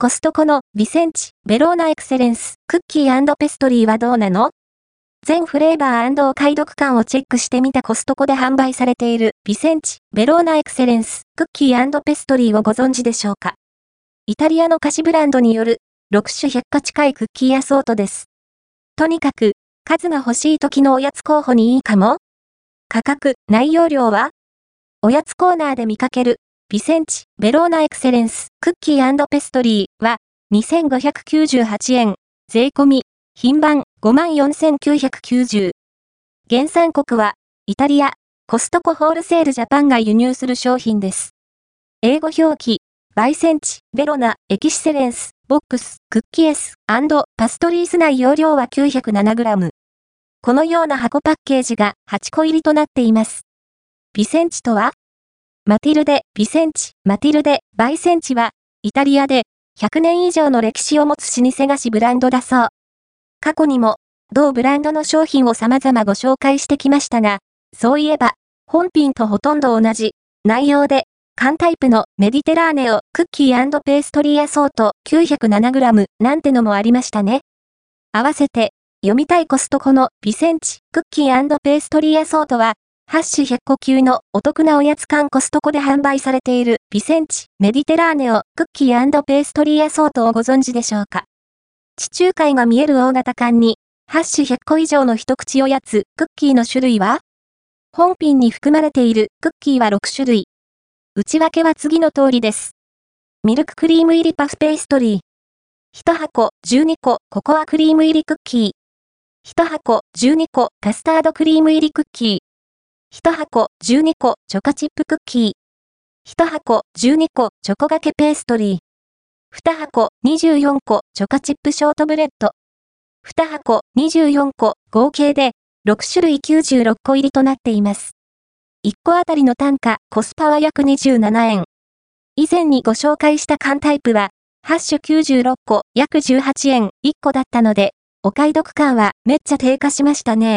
コストコのビセンチ、ベローナエクセレンス、クッキーペストリーはどうなの？全フレーバーお買い得感をチェックしてみたコストコで販売されているビセンチ、ベローナエクセレンス、クッキーペストリーをご存知でしょうか？イタリアの菓子ブランドによる6種100個近いクッキーアソートです。とにかく、数が欲しい時のおやつ候補にいいかも？価格、内容量は？おやつコーナーで見かけるビセンチ、ベローナエクセレンス、クッキーペストリーは、2598円、税込み、品番54,990。原産国は、イタリア、コストコホールセールジャパンが輸入する商品です。英語表記、バイセンチ、ベロナ、エキシセレンス、ボックス、クッキーエス、パストリース内容量は 907g。このような箱パッケージが8個入りとなっています。ビセンチとはマティルデ・ビセンチ、マティルデ・バイセンチは、イタリアで100年以上の歴史を持つ老舗菓子ブランドだそう。過去にも、同ブランドの商品を様々ご紹介してきましたが、そういえば、本品とほとんど同じ、内容で、缶タイプのメディテラーネをクッキーペーストリーアソート 907g なんてのもありましたね。合わせて、読みたいコストコのビセンチクッキーペーストリーアソートは、ハッシュ100個級のお得なおやつ缶コストコで販売されているビセンチ、メディテラーネオ、クッキーペーストリーアソートをご存知でしょうか？地中海が見える大型缶に、ハッシュ100個以上の一口おやつ、クッキーの種類は？本品に含まれているクッキーは6種類。内訳は次の通りです。ミルククリーム入りパフペーストリー。1箱12個ココアクリーム入りクッキー。1箱12個カスタードクリーム入りクッキー。1箱12個チョコチップクッキー。1箱12個チョコがけペーストリー。2箱24個チョコチップショートブレッド。2箱24個合計で6種類96個入りとなっています。1個あたりの単価、コスパは約27円。以前にご紹介した缶タイプは、ハッシュ96個約18円1個だったので、お買い得感はめっちゃ低下しましたね。